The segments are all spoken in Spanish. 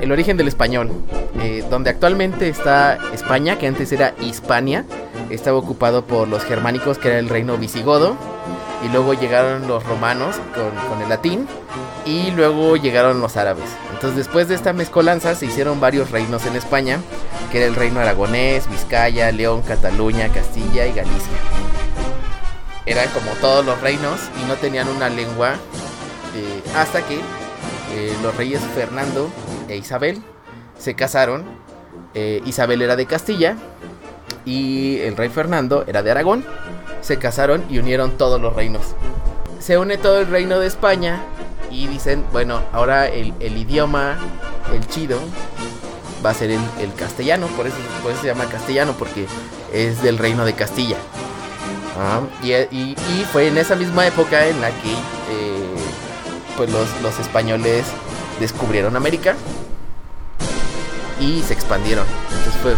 el origen del español, eh, donde actualmente está España, que antes era Hispania, estaba ocupado por los germánicos, que era el reino visigodo, y luego llegaron los romanos con, con el latín, y luego llegaron los árabes. Entonces después de esta mezcolanza se hicieron varios reinos en España, que era el reino aragonés, Vizcaya, León, Cataluña, Castilla y Galicia. Eran como todos los reinos y no tenían una lengua eh, hasta que eh, los reyes Fernando Isabel se casaron. Eh, Isabel era de Castilla y el rey Fernando era de Aragón. Se casaron y unieron todos los reinos. Se une todo el reino de España y dicen, bueno, ahora el, idioma, el chido, va a ser el, el castellano. Por eso, por se llama castellano, porque es del reino de Castilla. Ah, y fue en esa misma época en la que eh, pues los, los españoles descubrieron América y se expandieron. Entonces fue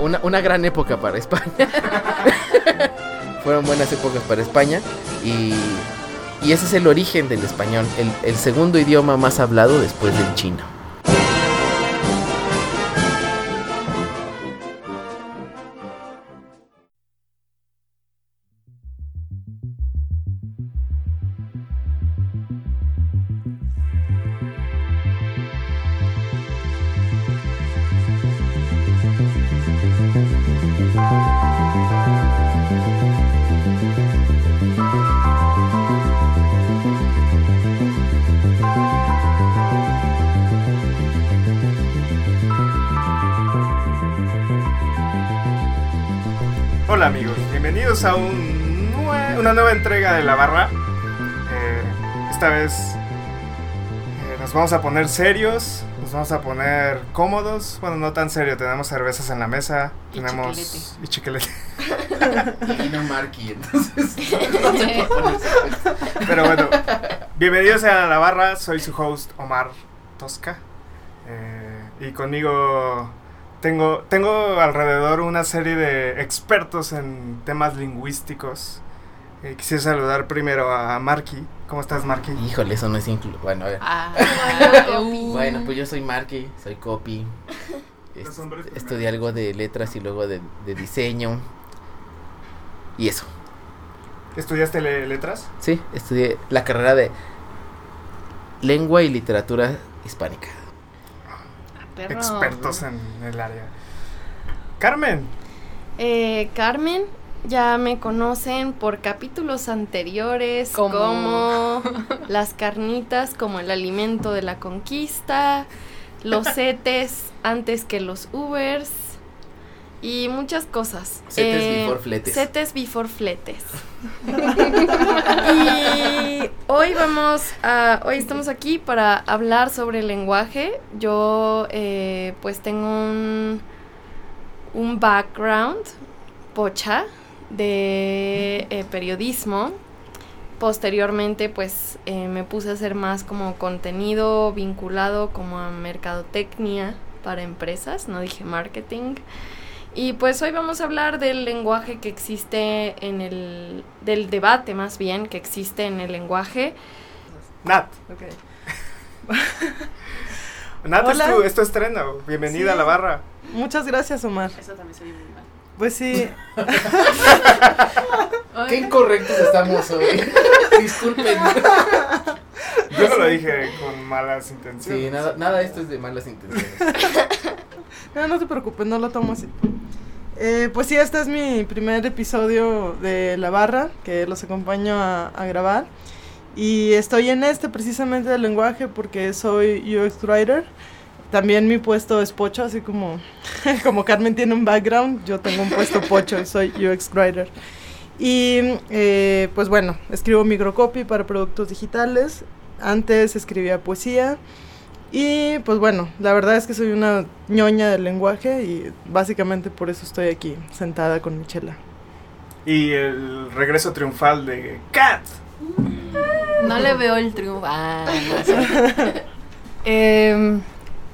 una, una gran época para España. Fueron buenas épocas para España y, y ese es el origen del español, el, el segundo idioma más hablado después del chino. Bienvenidos a un nue- una nueva entrega de La Barra. Eh, esta vez eh, nos vamos a poner serios, nos vamos a poner cómodos. Bueno, no tan serio, tenemos cervezas en la mesa, Y tenemos y chiquelete. Y no Marky, entonces Pero bueno, bienvenidos a La Barra, soy su host Omar Tosca. Eh, y conmigo tengo, tengo alrededor una serie de expertos en temas lingüísticos. Eh, quisiera saludar primero a Marky. ¿Cómo estás, Marky? Híjole, eso no es inclu... Bueno, a ver. Ah. Bueno, pues yo soy Marky, soy copy. Est- estudié algo de letras y luego de, de diseño. Y eso. ¿Estudiaste le- letras? Sí, estudié la carrera de lengua y literatura hispánica. Perro. Expertos en el área. Carmen, Eh, Carmen, ya me conocen por capítulos anteriores Como- como las carnitas como el alimento de la conquista, los setes antes que los Ubers y muchas cosas. Setes Eh, before fletes. Setes before fletes. y hoy vamos a, hoy estamos aquí para hablar sobre el lenguaje. Yo eh, pues tengo un, un background pocha de eh, periodismo. Posteriormente pues eh, me puse a hacer más como contenido vinculado como a mercadotecnia para empresas, no dije marketing. Y pues hoy vamos a hablar del lenguaje que existe en el, del debate más bien que existe en el lenguaje. Nat. Nat, es Hola. tu, es tu estreno. Bienvenida Sí. a la barra. Muchas gracias, Omar. Eso también se oye muy mal. Pues sí, Qué incorrectos estamos hoy. Disculpen. Yo no lo dije con malas intenciones. Sí, nada, nada de esto es de malas intenciones. No, no te preocupes, no lo tomo así. Eh, pues sí, este es mi primer episodio de La Barra, que los acompaño a, grabar. Y estoy en este precisamente del lenguaje porque soy UX Writer. También mi puesto es pocho, así como, como Carmen tiene un background, yo tengo un puesto pocho y soy UX Writer. Y eh, pues bueno, escribo microcopy para productos digitales. Antes escribía poesía. Y pues bueno, la verdad es que soy una ñoña del lenguaje y básicamente por eso estoy aquí sentada con Michela. Y el regreso triunfal de Kat. No le veo el triunfo. Ah, no sé. Em,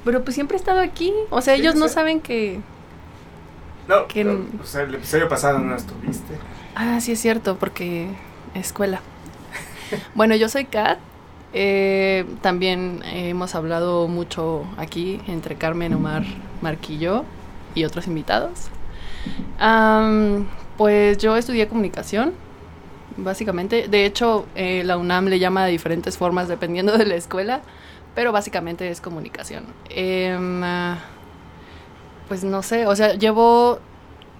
pero pues siempre he estado aquí. O sea, Sí, ellos no saben que. No, Que- no, o sea, el episodio pasado no estuviste. Ah, sí es cierto, porque escuela. Bueno, yo soy Kat. Eh, también hemos hablado mucho aquí entre Carmen, Omar, Marquillo y otros invitados. Am, pues yo estudié comunicación, básicamente. De hecho, eh, la UNAM le llama de diferentes formas dependiendo de la escuela, pero básicamente es comunicación. Ah, pues no sé, o sea, llevo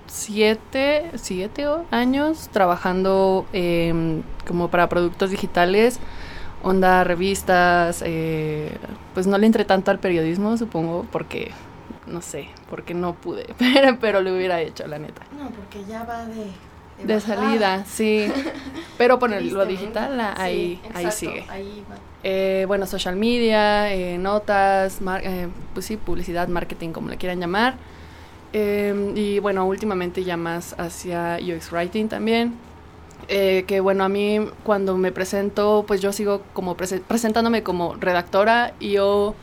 siete, siete años trabajando em, como para productos digitales, onda, revistas, eh, pues no le entré tanto al periodismo, supongo, porque, no sé, porque no pude, pero, pero lo hubiera hecho, la neta. No, porque ya va de... De salida, sí. Pero por el- lo digital, ah, ahí, Sí, ahí exacto, sigue. Ahí va. Eh, bueno, social media, eh, notas, mar- eh, pues sí, publicidad, marketing, como le quieran llamar. Eh, y bueno, últimamente ya más hacia UX Writing también. Eh, que bueno, a mí cuando me presento, pues yo sigo como prese- presentándome como redactora y o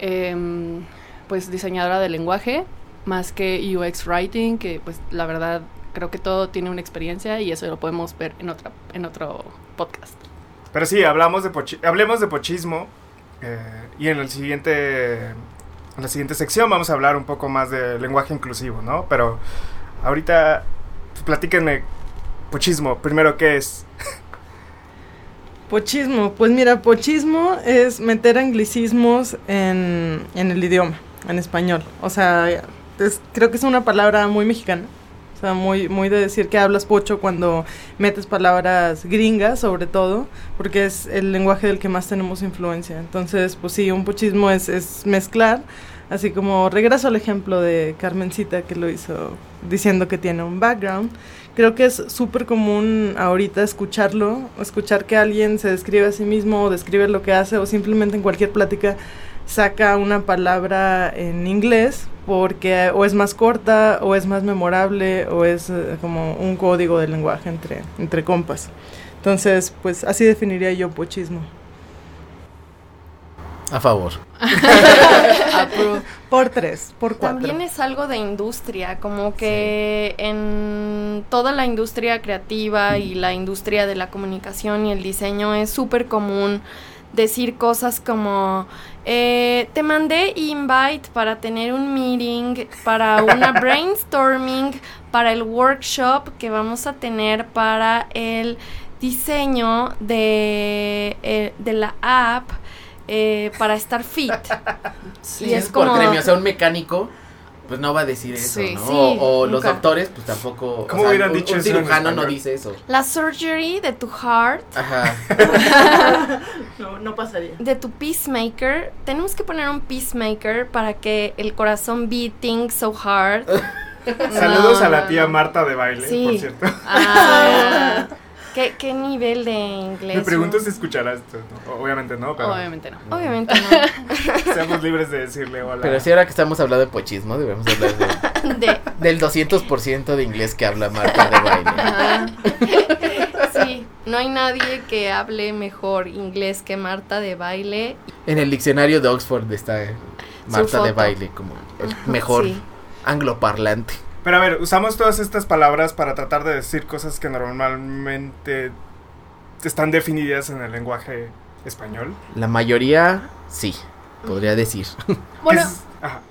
em, pues diseñadora de lenguaje, más que UX Writing, que pues la verdad creo que todo tiene una experiencia y eso lo podemos ver en, otra, en otro podcast. Pero sí, hablamos de hablemos de pochismo. eh, y en el siguiente. En la siguiente sección vamos a hablar un poco más de lenguaje inclusivo, ¿no? Pero ahorita platíquenme pochismo. Primero, ¿qué es? Pochismo, pues mira, pochismo es meter anglicismos en, en el idioma, en español. O sea, es- creo que es una palabra muy mexicana. O sea, muy, muy de decir que hablas pocho cuando metes palabras gringas, sobre todo, porque es el lenguaje del que más tenemos influencia. Entonces, pues sí, un pochismo es, es mezclar, así como regreso al ejemplo de Carmencita que lo hizo diciendo que tiene un background. Creo que es súper común ahorita escucharlo, escuchar que alguien se describe a sí mismo o describe lo que hace o simplemente en cualquier plática saca una palabra en inglés porque o es más corta o es más memorable o es eh, como un código de lenguaje entre, entre compas. Entonces, pues así definiría yo pochismo. A favor. Por tres, por cuatro. También es algo de industria, como que en toda la industria creativa y la industria de la comunicación y el diseño es súper común decir cosas como eh, te mandé invite para tener un meeting, para una brainstorming, para el workshop que vamos a tener para el diseño de, eh, de la app eh, para estar fit. Sí, Y es, es por como- gremio. O sea, un mecánico, pues no va a decir eso, Sí. ¿no? Sí, o o los nunca. doctores, pues tampoco. ¿Cómo o sea, hubieran un- dicho un eso cirujano no dice eso. La surgery de tu heart Ajá. No, no pasaría. de tu peacemaker, tenemos que poner un peacemaker para que el corazón beating so hard. Saludos No, a la tía. Marta de baile, Sí. por cierto. Ah, ¿Qué, qué nivel de inglés? Me pregunto no? si escuchará esto. ¿no? Obviamente no, pero obviamente no. Obviamente no. seamos libres de decirle hola. Pero sí, ahora que estamos hablando de pochismo, debemos hablar de- De, del 200% de inglés que habla Marta de baile. Ajá. sí, no hay nadie que hable mejor inglés que Marta de baile. En el diccionario de Oxford está Marta de baile como el mejor Sí. angloparlante. Pero a ver, usamos todas estas palabras para tratar de decir cosas que normalmente están definidas en el lenguaje español. La mayoría, sí, podría decir. Bueno.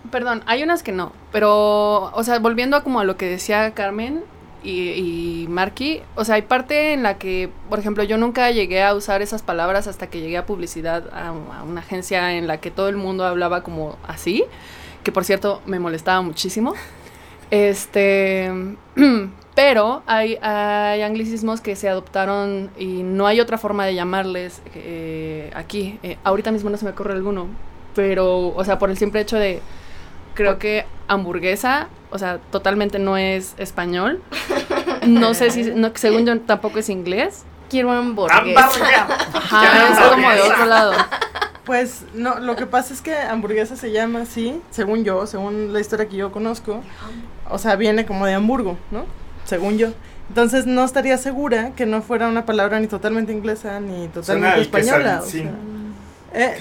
Perdón, hay unas que no, pero, o sea, volviendo a como a lo que decía Carmen y, y Marky, o sea, hay parte en la que, por ejemplo, yo nunca llegué a usar esas palabras hasta que llegué a publicidad a, a una agencia en la que todo el mundo hablaba como así, que por cierto me molestaba muchísimo. Este, pero hay, hay anglicismos que se adoptaron y no hay otra forma de llamarles eh, aquí. Eh, ahorita mismo no se me ocurre alguno, pero, o sea, por el simple hecho de, creo que hamburguesa, o sea, totalmente no es español. No sé si, no, según yo tampoco es inglés. Quiero hamburguesa. Ajá, es como de otro lado. Pues no, lo que pasa es que hamburguesa se llama así, según yo, según la historia que yo conozco. O sea, viene como de Hamburgo, ¿no? Según yo. Entonces no estaría segura que no fuera una palabra ni totalmente inglesa ni totalmente al española. eh,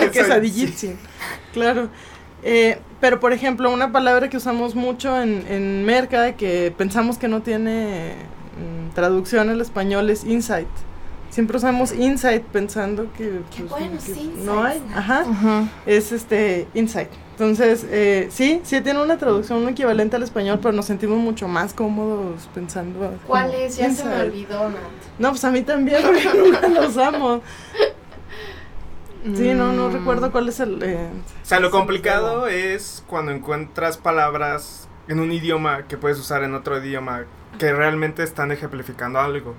quesadillín, claro. Eh, pero por ejemplo, una palabra que usamos mucho en, en Merca que pensamos que no tiene mm, traducción al español es insight. Siempre usamos insight pensando que, Qué pues, bueno, que no hay. Ajá. Es este insight. Entonces, eh, sí, sí tiene una traducción un equivalente al español, pero nos sentimos mucho más cómodos pensando. ¿Cuál es? Ya se me insight. olvidó, Nat. No, pues a mí también, porque nunca lo usamos. Sí, no, no Mm. recuerdo cuál es el... eh, O sea, lo complicado es cuando encuentras palabras en un idioma que puedes usar en otro idioma que realmente están ejemplificando algo.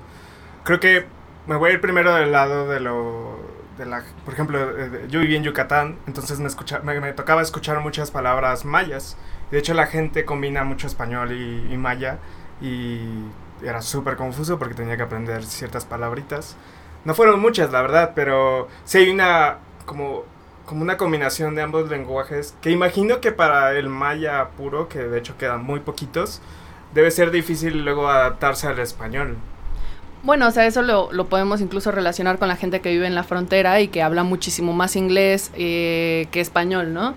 Creo que me voy a ir primero del lado de lo de la por ejemplo, eh, yo viví en Yucatán, entonces me escucha, me, me tocaba escuchar muchas palabras mayas. De hecho, la gente combina mucho español y, y maya y era súper confuso porque tenía que aprender ciertas palabritas. No fueron muchas, la verdad, pero sí hay una como, como una combinación de ambos lenguajes que imagino que para el maya puro, que de hecho quedan muy poquitos, debe ser difícil luego adaptarse al español. Bueno, o sea, eso lo, lo podemos incluso relacionar con la gente que vive en la frontera y que habla muchísimo más inglés eh, que español, ¿no?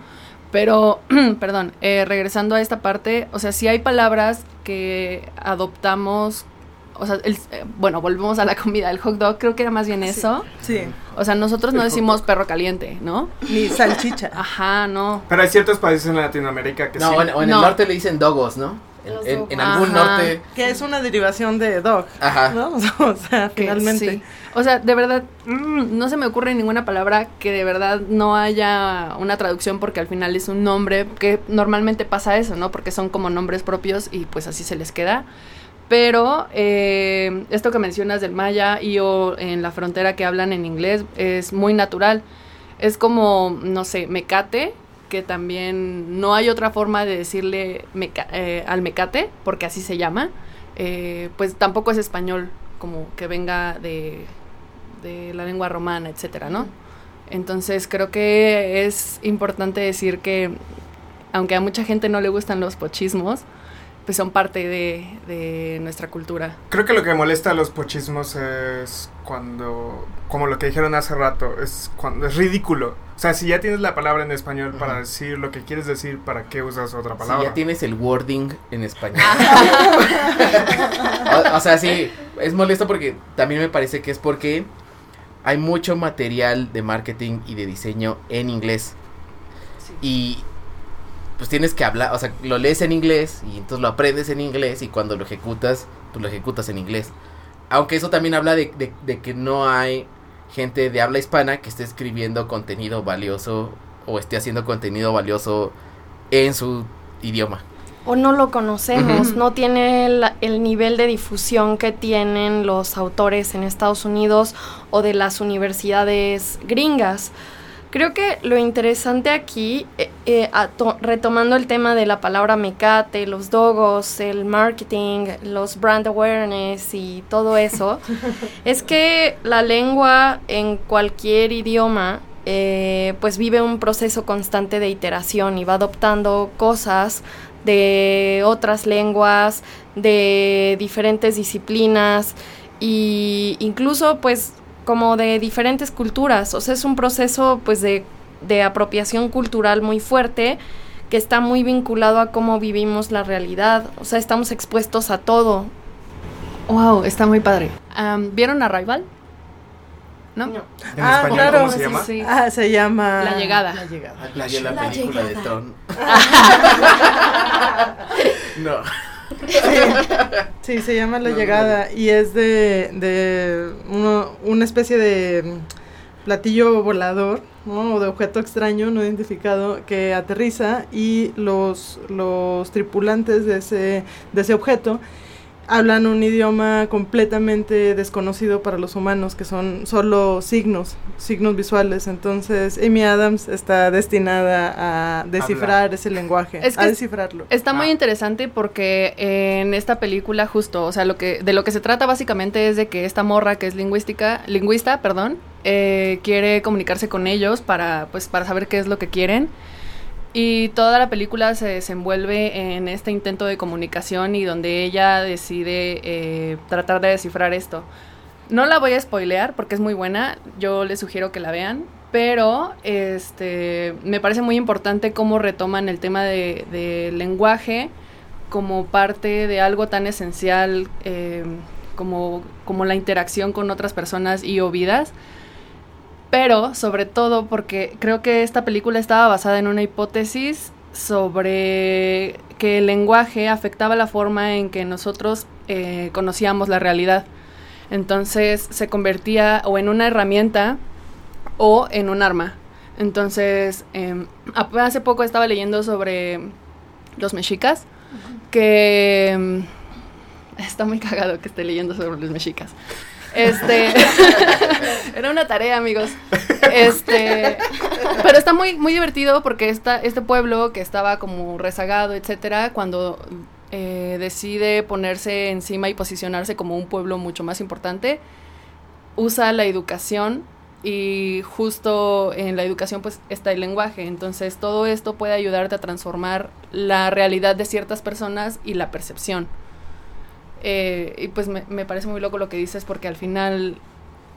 Pero, perdón, eh, regresando a esta parte, o sea, sí hay palabras que adoptamos, o sea, el- eh, bueno, volvemos a la comida, el hot dog, creo que era más bien eso. sí, O sea, nosotros no El hot decimos perro caliente, ¿no? ni salchicha. Ajá, no. Pero hay ciertos países en Latinoamérica que No, sí. o en, o en No. el norte le dicen dogos, ¿no? En, algún Ajá. norte. Que es una derivación de dog, Ajá. ¿no? O sea, que finalmente. sí. O sea, de verdad, mm, no se me ocurre ninguna palabra que de verdad no haya una traducción porque al final es un nombre, que normalmente pasa eso, ¿no? Porque son como nombres propios y pues así se les queda. Pero eh, esto que mencionas del maya y o en la frontera que hablan en inglés es muy natural. Es como, no sé, mecate, que también no hay otra forma de decirle eh, al mecate, porque así se llama. Eh, pues tampoco es español, como que venga de, de la lengua romana, etcétera, ¿no? Entonces creo que es importante decir que, aunque a mucha gente no le gustan los pochismos, pues son parte de, de nuestra cultura. Creo que lo que molesta a los pochismos es cuando, como lo que dijeron hace rato, es cuando es ridículo. O sea, si ya tienes la palabra en español para decir lo que quieres decir, ¿para qué usas otra Si palabra? ya tienes el wording en español. o, o sea, sí, es molesto porque también me parece que es porque hay mucho material de marketing y de diseño en inglés. Y pues tienes que hablar, o sea, lo lees en inglés y entonces lo aprendes en inglés y cuando lo ejecutas, pues lo ejecutas en inglés. Aunque eso también habla de, de- de que no hay gente de habla hispana que esté escribiendo contenido valioso o esté haciendo contenido valioso en su idioma. O no lo conocemos, no tiene el nivel de difusión que tienen los autores en Estados Unidos o de las universidades gringas. Creo que lo interesante aquí, eh, eh, retomando el tema de la palabra mecate, los dogos, el marketing, los brand awareness y todo eso, es que la lengua en cualquier idioma eh, pues vive un proceso constante de iteración y va adoptando cosas de otras lenguas, de diferentes disciplinas y incluso pues como de diferentes culturas. O sea, es un proceso pues de, de apropiación cultural muy fuerte que está muy vinculado a cómo vivimos la realidad. O sea, estamos expuestos a todo. Wow, está muy padre. ¿Vieron Arrival? ¿No? ¿En Ah, español claro. cómo se llama? sí. Ah, se llama... La llegada. La llegada. La, la La película de llegada. Tron. no. Sí, se llama La No, no, Llegada y es de, de uno- una especie de platillo volador, ¿no? O de objeto extraño no identificado que aterriza y los, los tripulantes de ese, de ese objeto hablan un idioma completamente desconocido para los humanos, que son solo signos, signos visuales. Entonces, Amy Adams está destinada a descifrar ese lenguaje, Es que a es- descifrarlo. Está muy Ah. interesante porque en esta película justo, o sea, lo que de lo que se trata básicamente es de que esta morra que es lingüística, lingüista, perdón, eh, quiere comunicarse con ellos para, pues, para saber qué es lo que quieren. Y toda la película se desenvuelve en este intento de comunicación y donde ella decide eh, tratar de descifrar esto. No la voy a spoilear porque es muy buena, yo les sugiero que la vean, pero este me parece muy importante cómo retoman el tema de, de lenguaje como parte de algo tan esencial eh, como, como la interacción con otras personas y o vidas. Pero sobre todo porque creo que esta película estaba basada en una hipótesis sobre que el lenguaje afectaba la forma en que nosotros eh, conocíamos la realidad. Entonces se convertía o en una herramienta o en un arma. Entonces, em, hace poco estaba leyendo sobre los mexicas, que em, está muy cagado que esté leyendo sobre los mexicas. Este era una tarea, amigos. Este, pero está muy muy divertido porque esta, este pueblo que estaba como rezagado, etcétera, cuando eh, decide ponerse encima y posicionarse como un pueblo mucho más importante, usa la educación y justo en la educación pues está el lenguaje. Entonces todo esto puede ayudarte a transformar la realidad de ciertas personas y la percepción. Eh, y pues me, me, parece muy loco lo que dices porque al final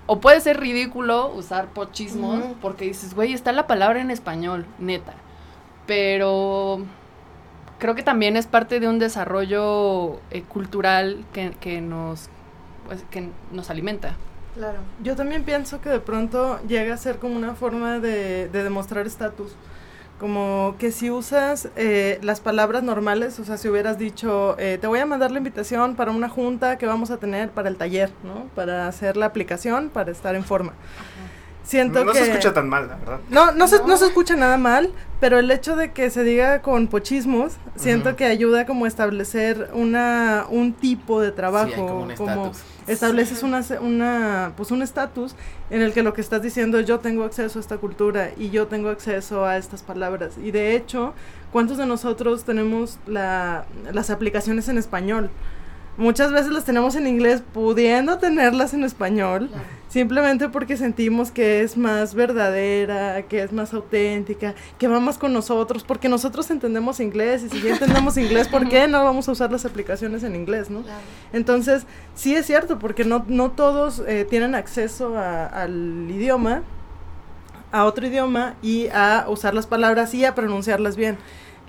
o puede ser ridículo usar pochismos porque dices, güey, está la palabra en español, neta. Pero creo que también es parte de un desarrollo eh, cultural que, que, nos, pues, que nos alimenta. Claro. Yo también pienso que de pronto llega a ser como una forma de, de demostrar estatus. Como que si usas eh, las palabras normales, o sea, si hubieras dicho, eh, te voy a mandar la invitación para una junta que vamos a tener para el taller, ¿no? Para hacer la aplicación, para estar en forma. Siento no, no se escucha tan mal, la verdad. No, no, Se, no se escucha nada mal, pero el hecho de que se diga con pochismos, siento que ayuda como a establecer una, un tipo de trabajo, como, como estableces una, una, pues un estatus en el que lo que estás diciendo es yo tengo acceso a esta cultura y yo tengo acceso a estas palabras. Y de hecho, ¿cuántos de nosotros tenemos la, las aplicaciones en español? muchas veces las tenemos en inglés pudiendo tenerlas en español, simplemente porque sentimos que es más verdadera, que es más auténtica, que va más con nosotros, porque nosotros entendemos inglés y si ya entendemos inglés, ¿por qué no vamos a usar las aplicaciones en inglés, no? Entonces, sí es cierto, porque no, no todos eh, tienen acceso al idioma, a otro idioma y a usar las palabras y a pronunciarlas bien.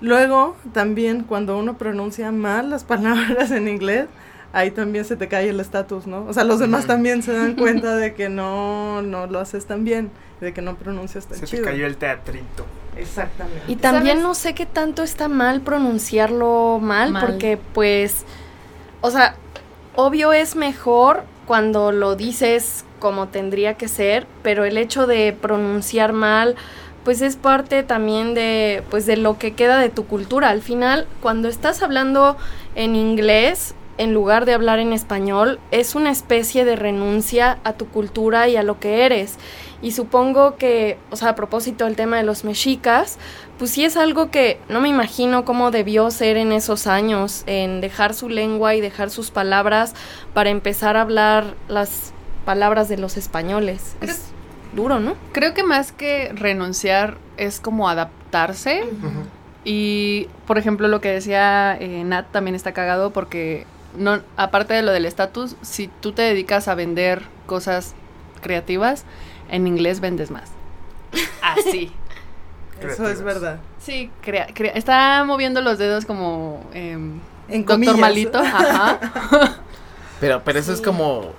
Luego, también cuando uno pronuncia mal las palabras en inglés, ahí también se te cae el estatus, ¿no? O sea, los demás también se dan cuenta de que no, no lo haces tan bien, de que no pronuncias tan se chido. Se te cayó el teatrito. Exactamente. Y también no sé qué tanto está mal pronunciarlo mal, mal, porque pues, o sea, obvio es mejor cuando lo dices como tendría que ser, pero el hecho de pronunciar mal pues es parte también de pues de lo que queda de tu cultura. Al final, cuando estás hablando en inglés en lugar de hablar en español, es una especie de renuncia a tu cultura y a lo que eres. Y supongo que, o sea, a propósito del tema de los mexicas, pues sí es algo que no me imagino cómo debió ser en esos años, en dejar su lengua y dejar sus palabras para empezar a hablar las palabras de los españoles. Es duro, ¿no? Creo que más que renunciar es como adaptarse. Y, por ejemplo, lo que decía eh, Nat también está cagado porque, no, aparte de lo del estatus, si tú te dedicas a vender cosas creativas, en inglés vendes más. Así. Eso es verdad. Sí, crea, crea, está moviendo los dedos como eh, en doctor comillas. malito. Ajá. Pero, pero eso es como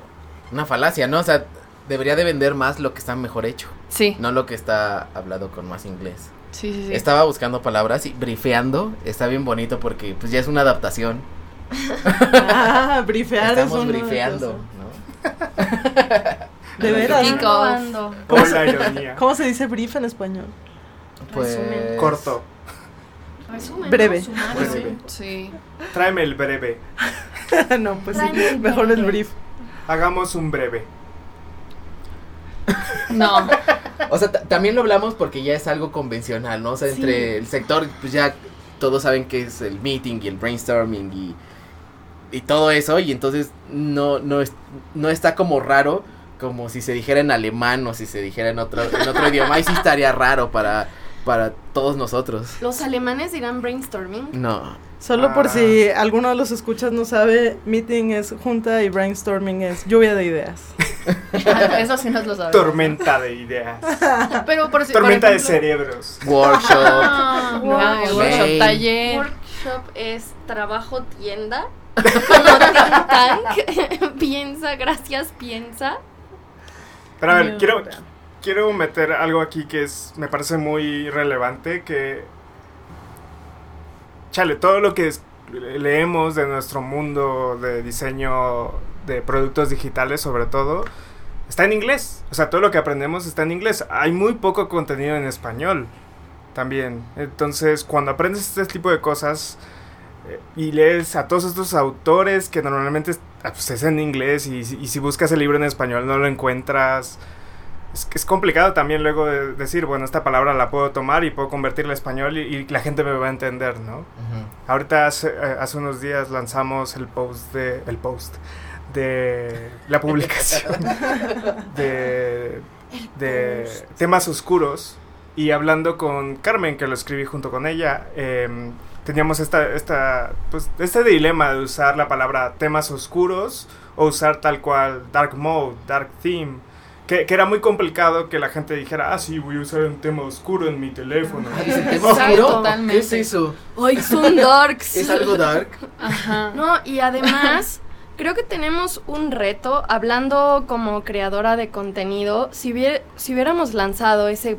una falacia, ¿no? O sea, debería de vender más lo que está mejor hecho. Sí. No lo que está hablado con más inglés. Sí, sí, sí. Estaba buscando palabras y brifeando. Está bien bonito porque pues ya es una adaptación. Ah, brifear Estamos es brifeando. ¿no? De veras. ¿Cómo se dice brief en español? Pues Resumen. Corto. Resumen, Breve. Breve. Sí. Tráeme el breve. no, pues sí, el mejor el brief. Hagamos un breve. No. O sea, ta- también lo hablamos porque ya es algo convencional, ¿no? O sea, entre el sector, pues ya todos saben que es el meeting y el brainstorming y, y todo eso, y entonces no, no, es, no está como raro como si se dijera en alemán o si se dijera en otro, en otro idioma, ahí sí estaría raro para, para todos nosotros. Los alemanes dirán brainstorming. No, Solo por Ah. si alguno de los escuchas no sabe, meeting es junta y brainstorming es lluvia de ideas. Eso sí nos lo sabemos. Tormenta de ideas. Pero por si, por Tormenta de cerebros. workshop. Ah, no, workshop taller. Workshop es trabajo tienda. Como think tank. piensa, gracias, piensa. Pero a ver, quiero, quiero meter algo aquí que es me parece muy relevante, que... Chale, todo lo que es- leemos de nuestro mundo de diseño de productos digitales sobre todo, está en inglés. O sea, todo lo que aprendemos está en inglés. Hay muy poco contenido en español también. Entonces, cuando aprendes este tipo de cosas y lees a todos estos autores que normalmente es, ah, pues, es en inglés y, si- y si buscas el libro en español no lo encuentras. Es, es complicado también luego de decir, bueno, esta palabra la puedo tomar y puedo convertirla a español y, y la gente me va a entender, ¿no? Ahorita hace, eh, hace unos días lanzamos el post de el post de la publicación de, de temas oscuros y hablando con Carmen que lo escribí junto con ella em, teníamos esta esta pues este dilema de usar la palabra temas oscuros o usar tal cual dark mode dark theme que, que era muy complicado que la gente dijera ah sí voy a usar un tema oscuro en mi teléfono Ah, dice, ¿tema Exacto. oscuro? ¿Qué Totalmente. es eso? Hoy son darks. ¿Es algo dark? Ajá. No, y además, creo que tenemos un reto, hablando como creadora de contenido, si, hubiera- si hubiéramos lanzado ese,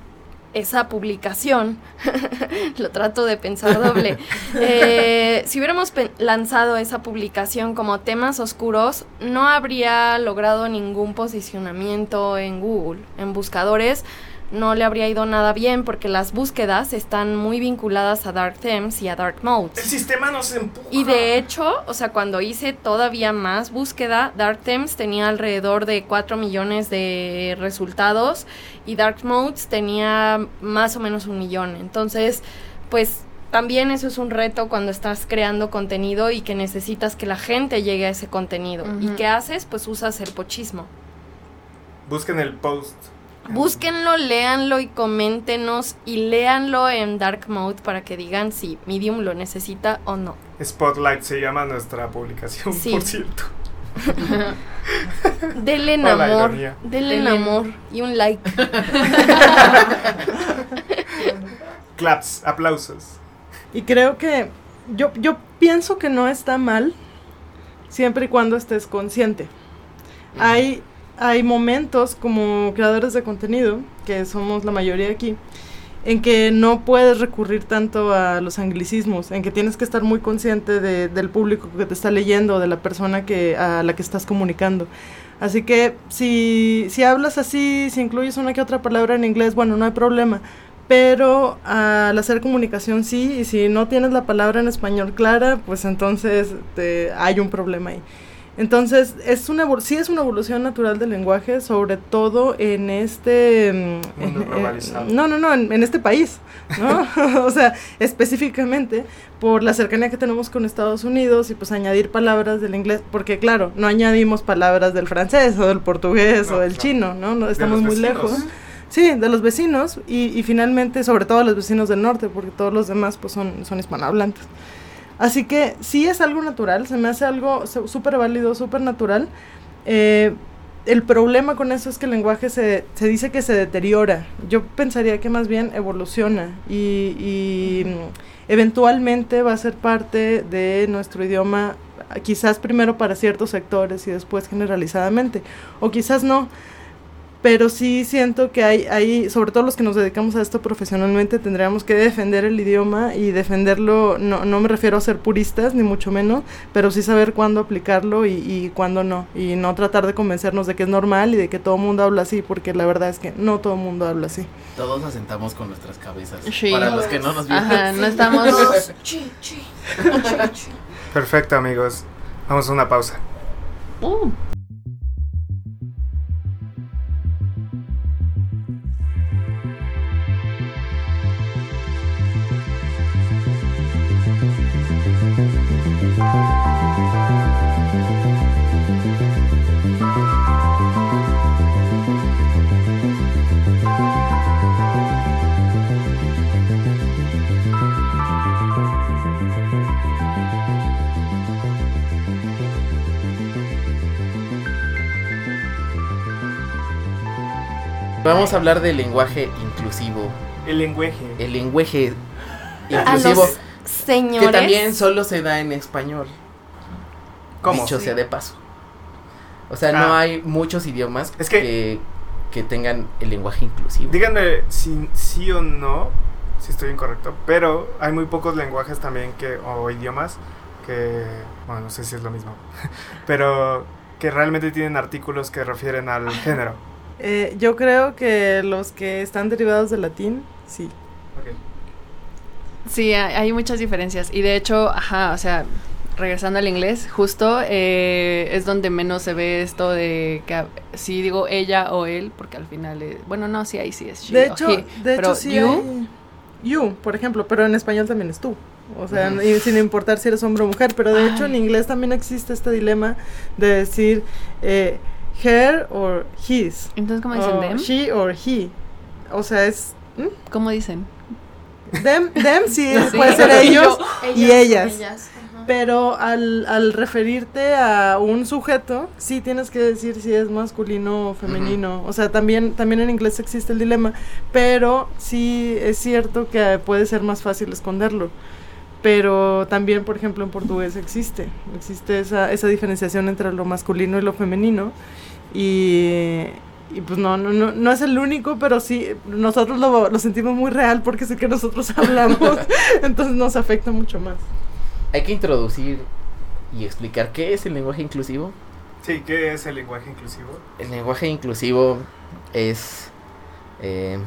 esa publicación, lo trato de pensar doble, eh, si hubiéramos lanzado esa publicación como temas oscuros, no habría logrado ningún posicionamiento en Google, en buscadores. No le habría ido nada bien porque las búsquedas están muy vinculadas a Dark Themes y a Dark Modes. el sistema nos empuja Y de hecho, o sea, cuando hice todavía más búsqueda, Dark Themes tenía alrededor de 4 millones de resultados y Dark Modes tenía más o menos un millón. Entonces, pues también eso es un reto cuando estás creando contenido y que necesitas que la gente llegue a ese contenido. ¿Y qué haces? Pues usas el pochismo. busquen el post Búsquenlo, léanlo y coméntenos y léanlo en Dark Mode para que digan si Medium lo necesita o no. Spotlight se llama nuestra publicación, Sí. por cierto. Denle en amor, ironía. denle en amor y un like. Claps, aplausos. Y creo que yo, yo pienso que no está mal siempre y cuando estés consciente. Hay, hay momentos como creadores de contenido, que somos la mayoría aquí, en que no puedes recurrir tanto a los anglicismos, en que tienes que estar muy consciente de- del público que te está leyendo, de la persona que, a la que estás comunicando. Así que si, si hablas así, si incluyes una que otra palabra en inglés, bueno, no hay problema. Pero al hacer comunicación sí, y si no tienes la palabra en español clara, pues entonces te- hay un problema ahí. Entonces, es una, sí es una evolución natural del lenguaje, sobre todo en este... mm, Mundo en- en- globalizado. no, no, no, en, en este país, ¿no? o sea, específicamente por la cercanía que tenemos con Estados Unidos y pues añadir palabras del inglés, porque claro, no añadimos palabras del francés o del portugués No, o del no. chino, ¿no? no estamos muy lejos. Sí, de los vecinos y, y finalmente, sobre todo los vecinos del norte, porque todos los demás pues son, son hispanohablantes. Así que sí es algo natural, se me hace algo súper válido, súper natural. Eh, el problema con eso es que el lenguaje se, se dice que se deteriora. Yo pensaría que más bien evoluciona y, y, mm, eventualmente va a ser parte de nuestro idioma, quizás primero para ciertos sectores y después generalizadamente, o quizás no. Pero sí siento que hay, hay, sobre todo los que nos dedicamos a esto profesionalmente, tendríamos que defender el idioma y defenderlo, no, no me refiero a ser puristas, ni mucho menos, pero sí saber cuándo aplicarlo y, y cuándo no. Y no tratar de convencernos de que es normal y de que todo el mundo habla así, porque la verdad es que no todo el mundo habla así. Todos asentamos con nuestras cabezas. Sí. Para los que no nos vieron. Ajá, no estamos. Chi, chi, chi. Perfecto, amigos. Vamos a una pausa. Uh, Vamos a hablar del lenguaje inclusivo. El lenguaje. El lenguaje A inclusivo. los señores. Que también solo se da en español. ¿Cómo? dicho Sí. sea de paso. O sea, no Ah. hay muchos idiomas Es que- que, que tengan el lenguaje inclusivo. Díganme si sí o no, si estoy incorrecto, pero hay muy pocos lenguajes también que, o idiomas que, bueno, no sé si es lo mismo, pero que realmente tienen artículos que refieren al género. Eh, yo creo que los que están derivados del latín, sí. Sí, hay, hay muchas diferencias. Y de hecho, ajá, o sea, regresando al inglés, justo eh, es donde menos se ve esto de que si digo ella o él, porque al final, es- bueno, no, sí, ahí sí es she De o hecho, he, de pero hecho sí you, hay you, por ejemplo, pero en español también es tú. O sea, y sin importar si eres hombre o mujer, pero de hecho en inglés también existe este dilema de decir eh, her or his. entonces, ¿cómo dicen o them? She or he. O sea, es ¿Cómo dicen? them, them sí, Sí. puede ser Y ellos, yo, Y ellas. pero al, al referirte a un sujeto, sí tienes que decir si es masculino o femenino. O sea, también, también en inglés existe el dilema, pero sí es cierto que puede ser más fácil esconderlo. Pero también, por ejemplo, en portugués existe, existe esa, esa diferenciación entre lo masculino y lo femenino. Y, y pues no, no, no, no es el único, pero sí, nosotros lo, lo sentimos muy real porque sé que nosotros hablamos, entonces nos afecta mucho más. Hay que introducir y explicar qué es el lenguaje inclusivo. Sí, ¿qué es el lenguaje inclusivo? El lenguaje inclusivo es eh,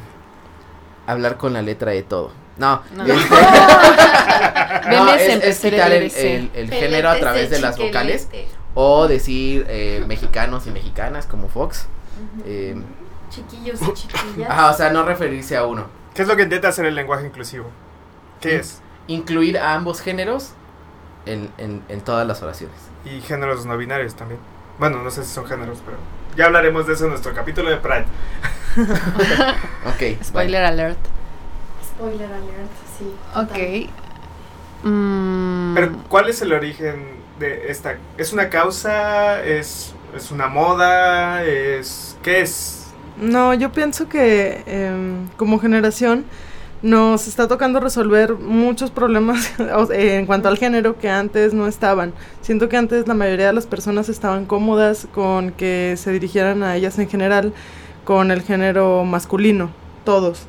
hablar con la letra de todo. No, No. este- Ven no, ese, es, es quitar el, el- el género a través de las vocales o decir eh, mexicanos y mexicanas como Fox. Eh, Chiquillos y chiquillas. ajá, o sea, no referirse a uno. ¿Qué es lo que intenta hacer el lenguaje inclusivo? ¿Qué es? Incluir a ambos géneros en, en, en todas las oraciones. Y géneros no binarios también. Bueno, no sé si son géneros, pero ya hablaremos de eso en nuestro capítulo de Pride. Ok. Spoiler alert. Spoiler alert, sí. Ok. Mm, Pero, ¿cuál es el origen de esta? ¿Es una causa? ¿Es, es una moda? ¿Es qué es? No, yo pienso que em, como generación nos está tocando resolver muchos problemas en cuanto al género que antes no estaban. Siento que antes la mayoría de las personas estaban cómodas con que se dirigieran a ellas en general con el género masculino, todos.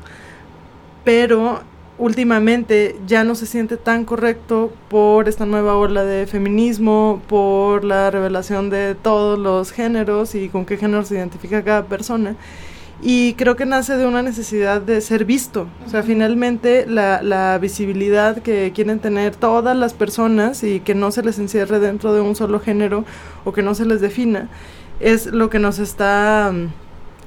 Pero últimamente ya no se siente tan correcto por esta nueva ola de feminismo, por la revelación de todos los géneros y con qué género se identifica cada persona. Y creo que nace de una necesidad de ser visto. O sea, finalmente la, la visibilidad que quieren tener todas las personas y que no se les encierre dentro de un solo género o que no se les defina, es lo que nos está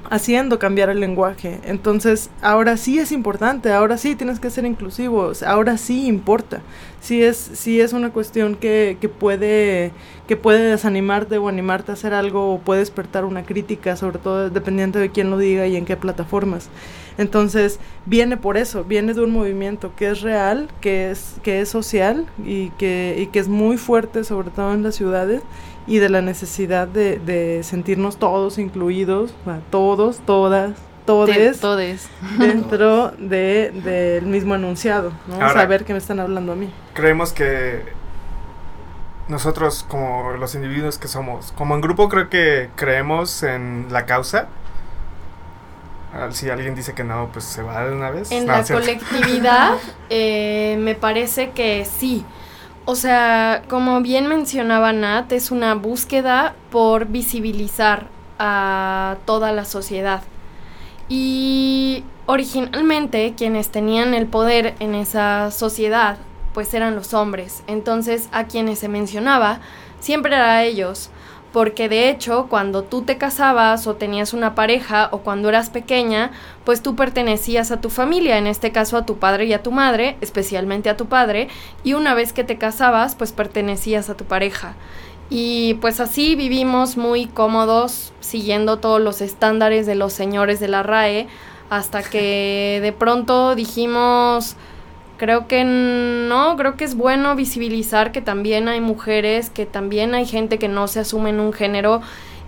haciendo cambiar el lenguaje. Entonces, ahora sí es importante, ahora sí tienes que ser inclusivo, ahora sí importa. Sí es, sí es una cuestión que, que puede que puede desanimarte o animarte a hacer algo o puede despertar una crítica, sobre todo dependiente de quién lo diga y en qué plataformas. Entonces, viene por eso, viene de un movimiento que es real, que es, que es social y que, y que es muy fuerte, sobre todo en las ciudades, y de la necesidad de, de sentirnos todos incluidos, todos, todas, todes, todes. dentro de, del mismo enunciado, ¿no? Ahora- Saber que me están hablando a mí. Creemos que nosotros como los individuos que somos, como en grupo creo que creemos en la causa. Ah, Si alguien dice que no, pues se va de una vez. En No, la colectividad, eh, me parece que sí. O sea, como bien mencionaba Nat, es una búsqueda por visibilizar a toda la sociedad. Y originalmente quienes tenían el poder en esa sociedad, pues eran los hombres. Entonces a quienes se mencionaba, siempre era a ellos. Porque de hecho, cuando tú te casabas o tenías una pareja o cuando eras pequeña, pues tú pertenecías a tu familia, en este caso a tu padre y a tu madre, especialmente a tu padre, y una vez que te casabas, pues pertenecías a tu pareja. Y pues así vivimos muy cómodos, siguiendo todos los estándares de los señores de la RAE, hasta que de pronto dijimos, creo que no, creo que es bueno visibilizar que también hay mujeres, que también hay gente que no se asume en un género,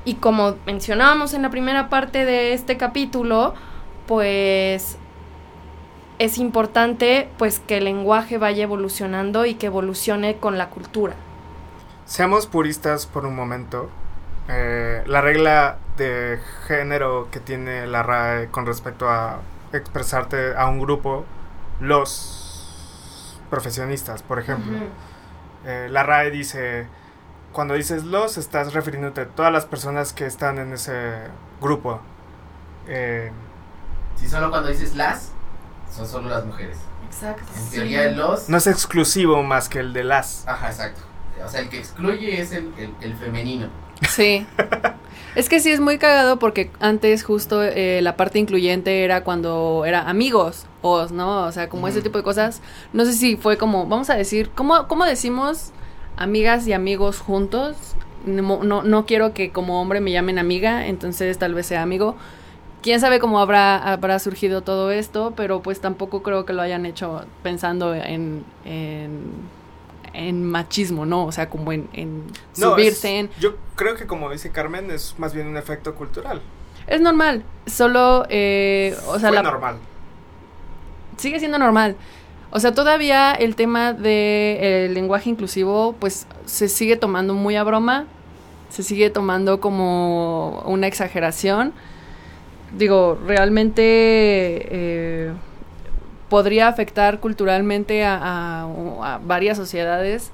y como mencionábamos en la primera parte de este capítulo, pues es importante pues que el lenguaje vaya evolucionando y que evolucione con la cultura. seamos puristas por un momento. Eh, la regla de género que tiene la RAE con respecto a expresarte a un grupo, los profesionistas, por ejemplo. Eh, la RAE dice, cuando dices los, estás refiriéndote a todas las personas que están en ese grupo. Eh, Si solo cuando dices las, son solo las mujeres. Exacto. En teoría el los... no es exclusivo más que el de las. Ajá, exacto. O sea, el que excluye es el, el, el femenino. Sí. Es que sí es muy cagado porque antes justo eh, la parte incluyente era cuando era amigos, o no, o sea, como ese tipo de cosas. No sé si fue como, vamos a decir, ¿cómo, cómo decimos amigas y amigos juntos? No, no, no quiero que como hombre me llamen amiga, entonces tal vez sea amigo. Quién sabe cómo habrá, habrá surgido todo esto, pero pues tampoco creo que lo hayan hecho pensando en, en, en machismo, ¿no? O sea, como en, en No, subirse es- en... Yo creo que como dice Carmen, es más bien un efecto cultural. Es normal, solo, eh, o sea, Fue la- normal. Sigue siendo normal. O sea, todavía el tema del lenguaje inclusivo, pues se sigue tomando muy a broma, se sigue tomando como una exageración. Digo, realmente eh, podría afectar culturalmente a varias sociedades,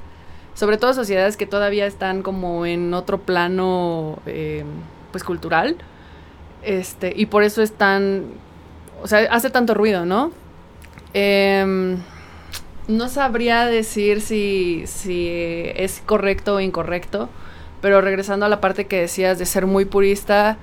sobre todo sociedades que todavía están como en otro plano, eh, pues cultural. Este, y por eso es tan, o sea, hace tanto ruido, ¿no? Em, no sabría decir si, si es correcto o incorrecto, pero regresando a la parte que decías de ser muy purista,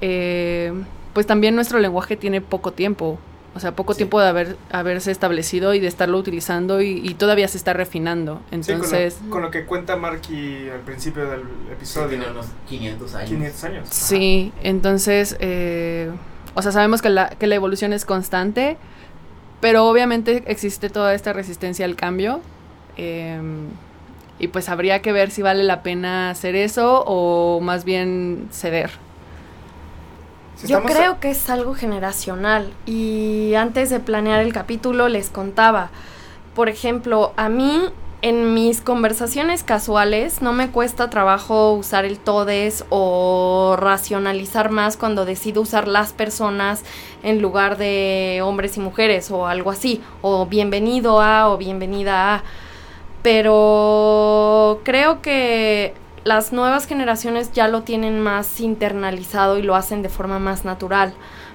eh, pues también nuestro lenguaje tiene poco tiempo, o sea, poco Sí. tiempo de haber, haberse establecido y de estarlo utilizando y, y todavía se está refinando. Sí, con, Entonces, lo, con lo que cuenta Marky al principio del episodio. Tiene unos 500 años. 500 años. Ajá. Sí, entonces, eh, o sea, sabemos que la, que la evolución es constante, pero obviamente existe toda esta resistencia al cambio. eh, y pues habría que ver si vale la pena hacer eso o más bien ceder. Si Yo creo que es algo generacional y antes de planear el capítulo les contaba, por ejemplo, a mí en mis conversaciones casuales no me cuesta trabajo usar el todes o racionalizar más cuando decido usar las personas en lugar de hombres y mujeres o algo así, o bienvenido a o bienvenida a. Pero creo que las nuevas generaciones ya lo tienen más internalizado y lo hacen de forma más natural.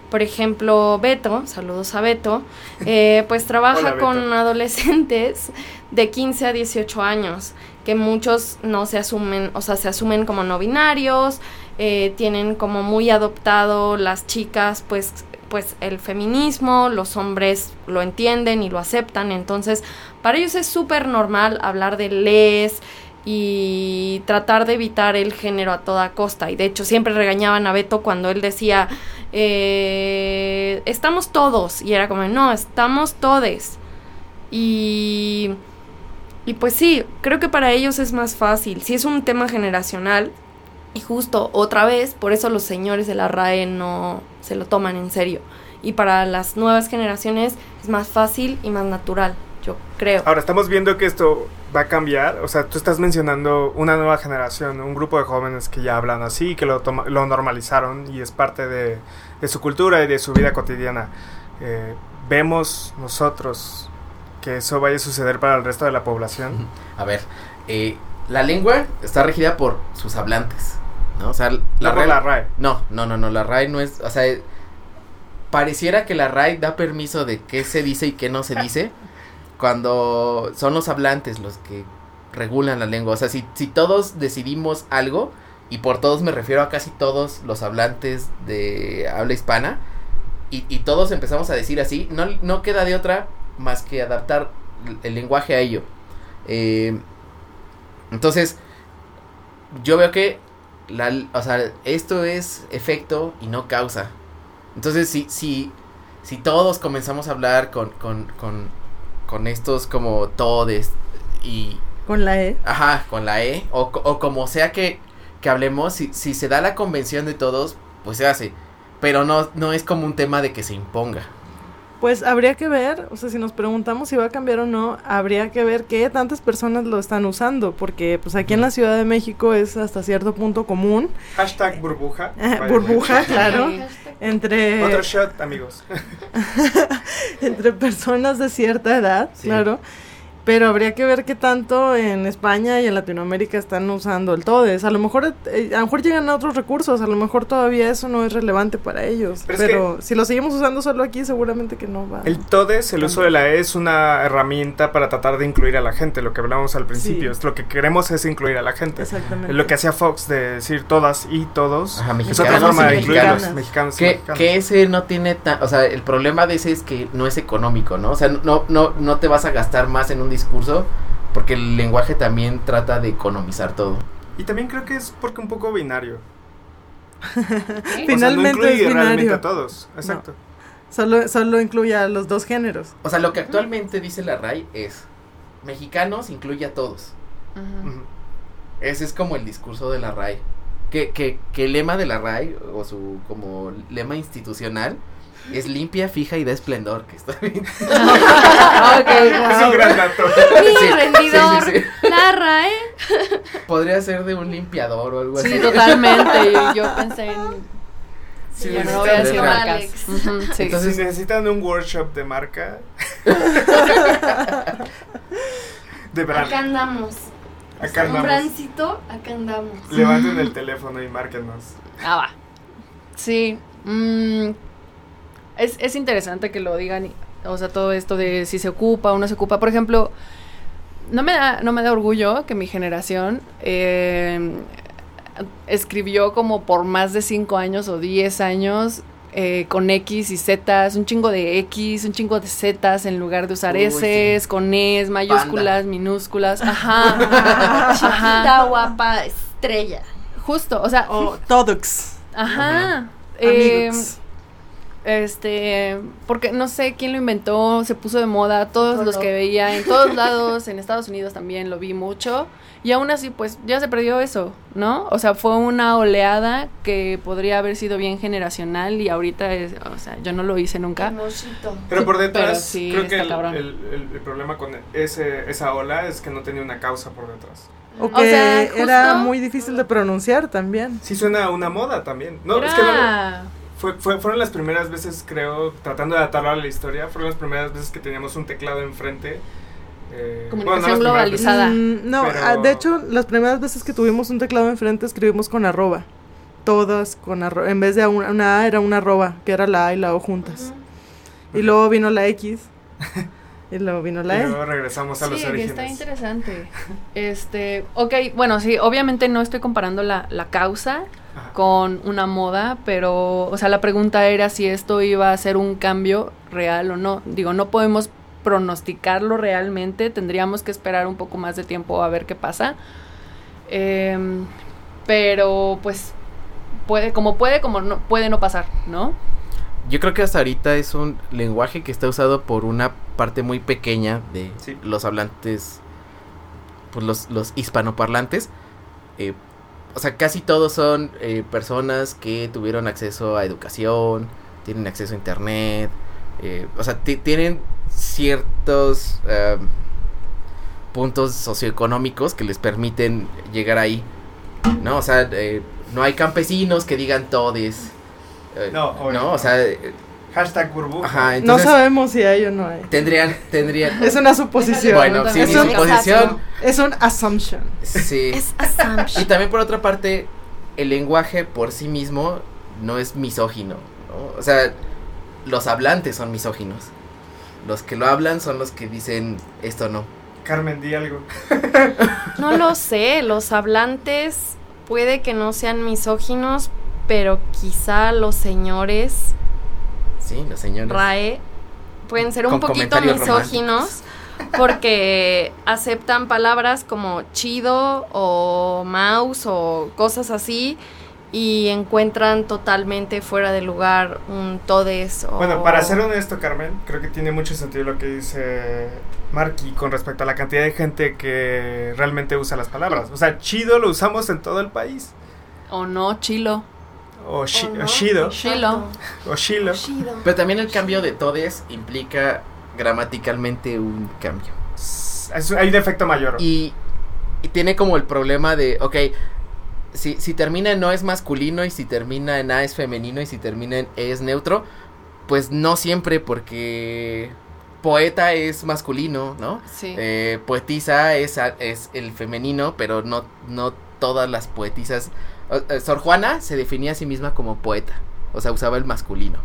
Por ejemplo, Beto, saludos a Beto, eh, pues trabaja Hola, Beto. con adolescentes de 15 a 18 años, que muchos no se asumen, o sea, se asumen como no binarios, eh, tienen como muy adoptado las chicas, pues, pues el feminismo, los hombres lo entienden y lo aceptan, entonces para ellos es súper normal hablar de les y tratar de evitar el género a toda costa. Y de hecho siempre regañaban a Beto cuando él decía, eh, estamos todos. Y era como, no, estamos todes. Y, y pues sí, creo que para ellos es más fácil. Si es un tema generacional, y justo otra vez, por eso los señores de la RAE no se lo toman en serio. Y para las nuevas generaciones es más fácil y más natural, yo creo. Ahora estamos viendo que esto va a cambiar. O sea, tú estás mencionando una nueva generación, un grupo de jóvenes que ya hablan así, que lo, toma- lo normalizaron y es parte de, de su cultura y de su vida cotidiana. Eh, vemos nosotros que eso vaya a suceder para el resto de la población. A ver, eh, la lengua está regida por sus hablantes, ¿no? O sea, La, RAE- la RAE. No, no, no, no, la RAE no es, o sea, eh, pareciera que la RAE da permiso de qué se dice y qué no se dice cuando son los hablantes los que regulan la lengua. O sea, si, si todos decidimos algo, y por todos me refiero a casi todos los hablantes de habla hispana, y, y todos empezamos a decir así, no, no queda de otra más que adaptar el, lenguaje a ello. Eh, entonces, yo veo que la, o sea, esto es efecto y no causa. Entonces, si, si, si todos comenzamos a hablar con, con, con, con estos como todes y, Con la E. ajá, con la E, o, o como sea que, que hablemos, si, si se da la convención de todos, pues se hace. Pero no, no es como un tema de que se imponga. Pues habría que ver, o sea, si nos preguntamos si va a cambiar o no, habría que ver qué tantas personas lo están usando, porque pues aquí en la Ciudad de México es hasta cierto punto común. Hashtag burbuja. burbuja, claro. entre... Otro shot, amigos. entre personas de cierta edad, claro. Pero habría que ver qué tanto en España y en Latinoamérica están usando el TODES. A lo mejor eh, a lo mejor llegan a otros recursos, a lo mejor todavía eso no es relevante para ellos. Pero, si lo seguimos usando solo aquí, seguramente que no va. El TODES, el uso de la E, es una herramienta para tratar de incluir a la gente, lo que hablábamos al principio. Lo que queremos es incluir a la gente. Exactamente. Lo que hacía Fox de decir todas y todos. Ajá, es otra forma de incluirlos. Mexicanos que, que ese no tiene tan. O sea, el problema de ese es que no es económico, ¿no? O sea, no, no, no te vas a gastar más en un discurso, porque el lenguaje también trata de economizar todo. Y también creo que es porque un poco binario. Finalmente es binario. a todos, exacto. Solo, solo incluye a los dos géneros. O sea, lo que actualmente dice la RAI es, mexicanos incluye a todos. Ese es como el discurso de la RAI. Que, que, que el lema de la RAI, o su como lema institucional, es limpia, fija y de esplendor, que está bien. Es un gran dato. Mi rendidor, narra, ¿eh? Podría ser de un limpiador o algo así. Sí, totalmente. yo pensé en... Sí, no voy a decir marcas. Entonces, si necesitan un workshop de marca. de brand. Acá andamos. Acá andamos. Un brancito, acá andamos. Levanten el teléfono y márquenos. Ah, va. Sí. Mmm es, es interesante que lo digan, o sea, todo esto de si se ocupa o no se ocupa. Por ejemplo, no me da, no me da orgullo que mi generación eh, escribió como por más de 5 años o 10 años eh, con X y Z, un chingo de X, un chingo de Z en lugar de usar S, con Es, mayúsculas, minúsculas. Ajá. Ajá. guapa, estrella. Justo, o sea. O Todox. Ajá. Eh, este, porque no sé quién lo inventó, se puso de moda, todos los que veía en todos lados, en Estados Unidos también lo vi mucho, y aún así pues ya se perdió eso, ¿no? O sea, fue una oleada que podría haber sido bien generacional y ahorita es, o sea, yo no lo hice nunca. Pero por detrás, creo que el, el, problema con ese, esa ola es que no tenía una causa por detrás. O que era muy difícil de pronunciar también. Sí suena una moda también. No, es que no fue, fueron las primeras veces, creo, tratando de atarlo a la historia, fueron las primeras veces que teníamos un teclado enfrente. Eh, Comunicación globalizada. Mm, no, ah, de hecho, las primeras veces que tuvimos un teclado enfrente escribimos con arroba. Todas con arroba. En vez de una, A era una arroba, que era la A y la O juntas. Y luego vino la X. y luego vino la E. Y luego regresamos a los orígenes. está interesante. este, ok, bueno, sí, obviamente no estoy comparando la, la causa con una moda, pero, o sea, la pregunta era si esto iba a ser un cambio real o no. Digo, no podemos pronosticarlo realmente, tendríamos que esperar un poco más de tiempo a ver qué pasa. Em, pero, pues, puede, como puede, como no, puede no pasar, ¿no? Yo creo que hasta ahorita es un lenguaje que está usado por una parte muy pequeña de los hablantes, pues los, los hispanoparlantes. Eh, o sea, casi todos son eh, personas que tuvieron acceso a educación, tienen acceso a internet, eh, o sea, tienen ciertos puntos socioeconómicos que les permiten llegar ahí, ¿no? O sea, no hay campesinos que digan todes. No, no, o sea Hashtag burbuja. no sabemos si hay o no hay. Tendrían, tendrían. Es una suposición. Bueno, sí, es una suposición. Es un assumption. Sí. Es assumption. Y también por otra parte, el lenguaje por sí mismo no es misógino. ¿no? O sea, los hablantes son misóginos. Los que lo hablan son los que dicen esto no. Carmen, di algo. no lo sé, los hablantes puede que no sean misóginos, pero quizá los señores Sí, los señores. RAE pueden ser un poquito misóginos porque aceptan palabras como chido o mouse o cosas así y encuentran totalmente fuera de lugar un todes o... Bueno, para ser honesto, Carmen, creo que tiene mucho sentido lo que dice Marky con respecto a la cantidad de gente que realmente usa las palabras. O sea, chido lo usamos en todo el país. O no, chilo. O, shi- ¿O o no? shido Shilo. o shilo. Shido. Pero también el cambio de todes implica gramaticalmente un cambio. Es- hay un defecto mayor. Y, y tiene como el problema de, ok, si, si termina en no es masculino y si termina en A es femenino y si termina en E es neutro, pues no siempre porque poeta es masculino, ¿no? Sí. Eh, poetisa es, es el femenino, pero no, no todas las poetisas. Eh, Sor Juana se definía a sí misma como poeta, o sea, usaba el masculino.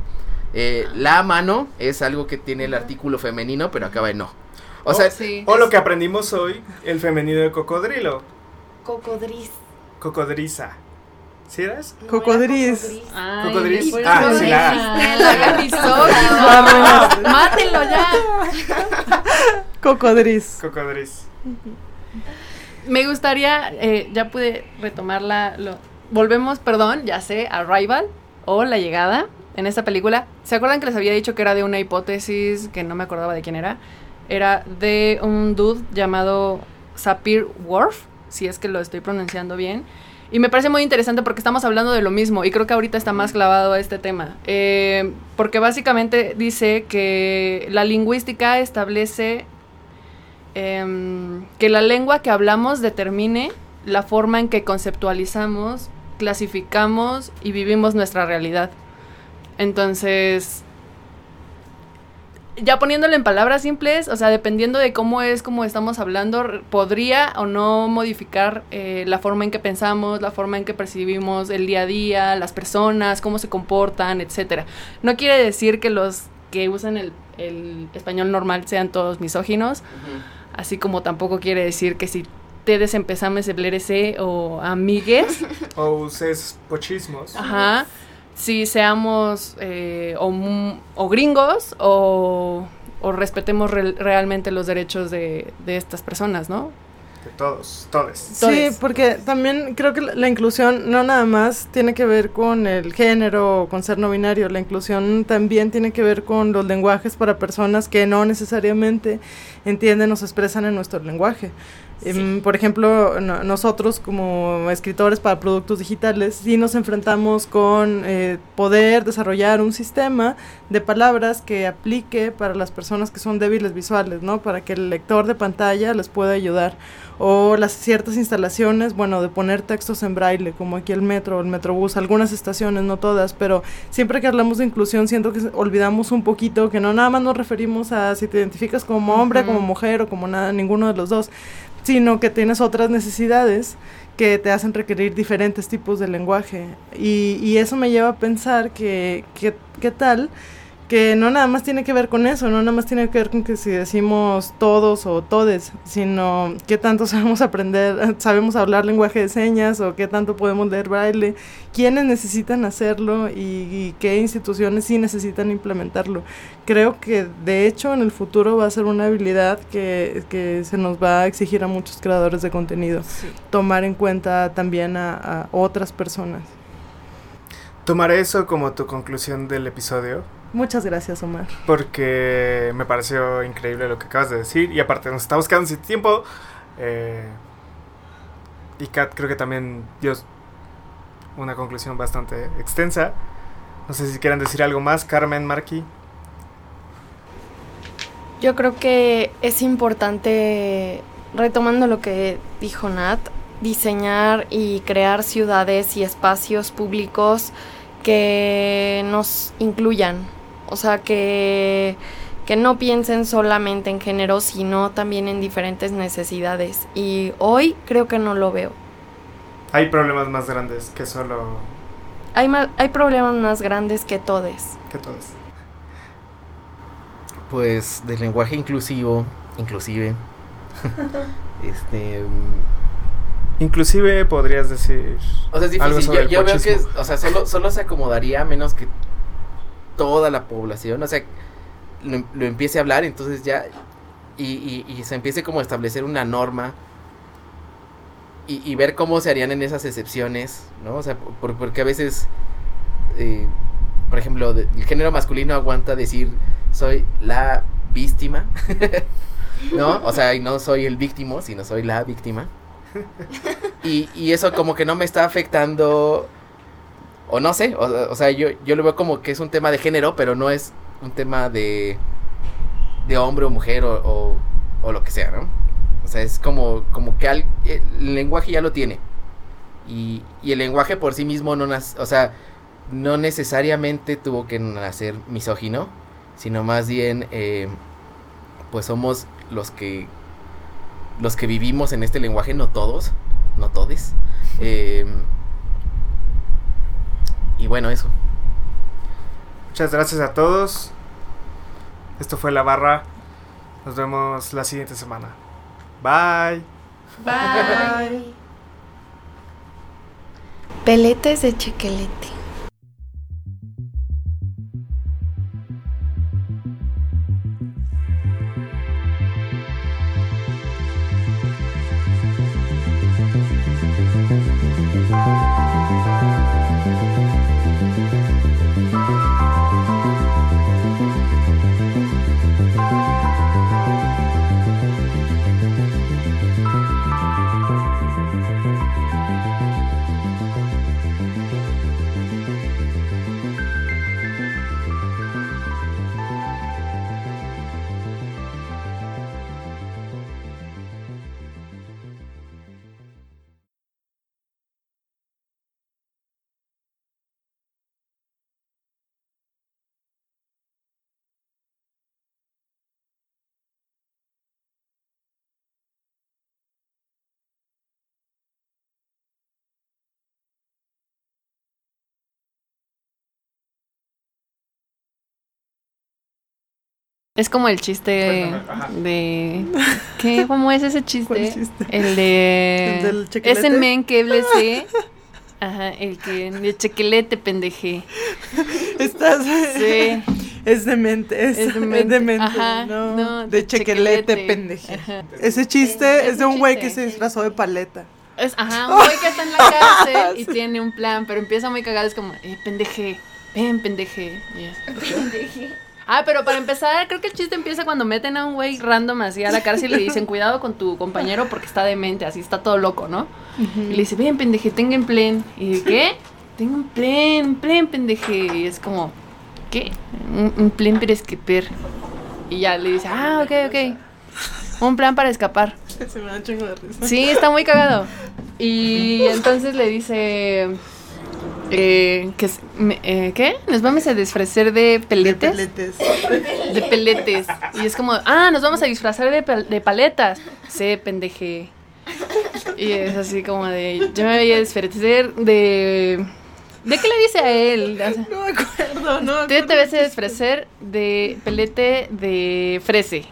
Eh, la mano es algo que tiene el artículo femenino, pero acaba en no. O Oh, sea, sí. O lo que aprendimos hoy, el femenino de cocodrilo. Cocodris. Cocodrisa. ¿Sí eras? Ay, Cocodris. por Ah, sí, la- La la. Mátenlo ya. Cocodris. Cocodris. Me gustaría, eh, ya pude retomarla. Lo, volvemos, perdón, ya sé, a Rival o La Llegada en esta película. ¿Se acuerdan que les había dicho que era de una hipótesis que no me acordaba de quién era? Era de un dude llamado Sapir Whorf, si es que lo estoy pronunciando bien. Y me parece muy interesante porque estamos hablando de lo mismo y creo que ahorita está más clavado a este tema. Eh, porque básicamente dice que la lingüística establece em, que la lengua que hablamos determine la forma en que conceptualizamos, clasificamos y vivimos nuestra realidad. Entonces, ya poniéndolo en palabras simples, o sea, dependiendo de cómo es como estamos hablando, podría o no modificar eh, la forma en que pensamos, la forma en que percibimos el día a día, las personas, cómo se comportan, etcétera. No quiere decir que los que usan el, el español normal sean todos misóginos, así como tampoco quiere decir que si ustedes empezamos a hablar ese o amigues, O uses pochismos. Ajá. Si seamos eh, o, o gringos o, o respetemos re- realmente los derechos de, de estas personas, ¿no? De todos, todes. Sí, porque también creo que la, la inclusión no nada más tiene que ver con el género o con ser no binario, la inclusión también tiene que ver con los lenguajes para personas que no necesariamente entienden o se expresan en nuestro lenguaje. Em, por ejemplo, no- nosotros como escritores para productos digitales sí nos enfrentamos con eh, poder desarrollar un sistema de palabras que aplique para las personas que son débiles visuales, ¿no? Para que el lector de pantalla les pueda ayudar. O las ciertas instalaciones, bueno, de poner textos en braille, como aquí el metro, el metrobús, algunas estaciones, no todas, pero siempre que hablamos de inclusión siento que olvidamos un poquito que no nada más nos referimos a si te identificas como hombre, como mujer o como nada, ninguno de los dos, sino que tienes otras necesidades que te hacen requerir diferentes tipos de lenguaje. Y, y eso me lleva a pensar que, que, ¿qué tal? Que no nada más tiene que ver con eso, no nada más tiene que ver con que si decimos todos o todes, sino qué tanto sabemos aprender, sabemos hablar lenguaje de señas o qué tanto podemos leer braille, quiénes necesitan hacerlo y, y qué instituciones sí necesitan implementarlo. Creo que de hecho en el futuro va a ser una habilidad que, que se nos va a exigir a muchos creadores de contenido, tomar en cuenta también a, a otras personas. Tomaré eso como tu conclusión del episodio. Muchas gracias, Omar. Porque me pareció increíble lo que acabas de decir. Y aparte, nos estamos quedando sin tiempo. Eh, y Kat creo que también dio una conclusión bastante extensa. No sé si quieran decir algo más, Carmen, Marky. Yo creo que es importante, retomando lo que dijo Nat, diseñar y crear ciudades y espacios públicos que nos incluyan. O sea, que, que no piensen solamente en género, sino también en diferentes necesidades. Y hoy creo que no lo veo. Hay problemas más grandes que solo Hay, ma- hay problemas más grandes que todes. que todos. Pues del lenguaje inclusivo, inclusive. este. Inclusive podrías decir... O sea, es Algo difícil. sobre Yo, yo veo que, o sea, solo, solo se acomodaría a menos que toda la población, o sea, lo, lo empiece a hablar, entonces ya. Y, y, se empiece como a establecer una norma. Y, y ver cómo se harían en esas excepciones, ¿no? O sea, por- porque a veces. eh, por ejemplo, el género masculino aguanta decir soy la víctima, ¿no? O sea, y no soy el víctimo, sino soy la víctima. Y, y eso como que no me está afectando o no sé, o, o sea, yo, yo lo veo como que es un tema de género, pero no es un tema de, de hombre o mujer o, o, o lo que sea, ¿no? O sea, es como, como que al- el lenguaje ya lo tiene. Y, y el lenguaje por sí mismo no nace, o sea, no necesariamente tuvo que nacer misógino, sino más bien, eh, pues somos los que, los que vivimos en este lenguaje, no todos, no todes. Eh, y bueno, eso. Muchas gracias a todos. Esto fue La Barra. Nos vemos la siguiente semana. Bye. Bye. Peletes de chequelete. Es como el chiste de... ¿Qué? ¿Cómo es ese ¿Cuál chiste? chiste? El de... ¿El del chequelete? Es en men que blese. Ajá, el que... De chequelete, pendeje. Estás. Sí. Es demente, es, Es es demente. demente, Ajá, no, no, de de chequelete, chequelete. pendeje. Ajá. Ese chiste Es es de un güey que se sí. disfrazó de paleta. Es, ajá, un güey que está en la cárcel y tiene un plan, pero empieza muy cagado, es como, eh, pendeje, ven, pendeje. Y es, Ah, pero para empezar, creo que el chiste empieza cuando meten a un güey random así a la cárcel y le dicen, cuidado con tu compañero porque está demente, así está todo loco, ¿no? Y le dice, ven, pendeje, tenga en plen. Y dice, ¿qué? Tengo un plen, un plen, pendeje. Y es como, ¿qué? Un, un plen para escapar. Y ya le dice, ah, ok, ok. Un plan para escapar. Se me da un chingo de risa. Sí, está muy cagado. Y entonces le dice eh, que eh, ¿qué? Nos vamos a disfrazar de De peletes. De peletes. Y es como, ah, nos vamos a disfrazar de, pal- de paletas. Sí, pendeje. Y es así como de, yo me voy a disfrazar de... ¿De qué le dice a él? O sea, No me acuerdo, no. me Tú te ves a disfrazar de pelete de frese.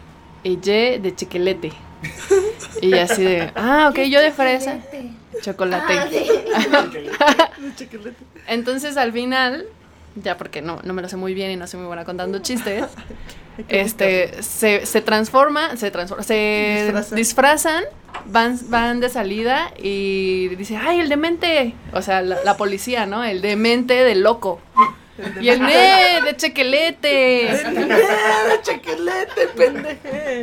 Y ye de chiquelete. Y así de, ah, ok, yo de fresa. Chocolate. De chequelete. Entonces al final, ya porque no, no me lo sé muy bien y no soy muy buena contando chistes, este se, se transforma, se transforma, se Disfrazan. disfrazan, van, van de salida y dice, ay, el demente, o sea, la, la policía, ¿no? El demente del loco. Y el ne de chequelete. De chequelete, pendeje.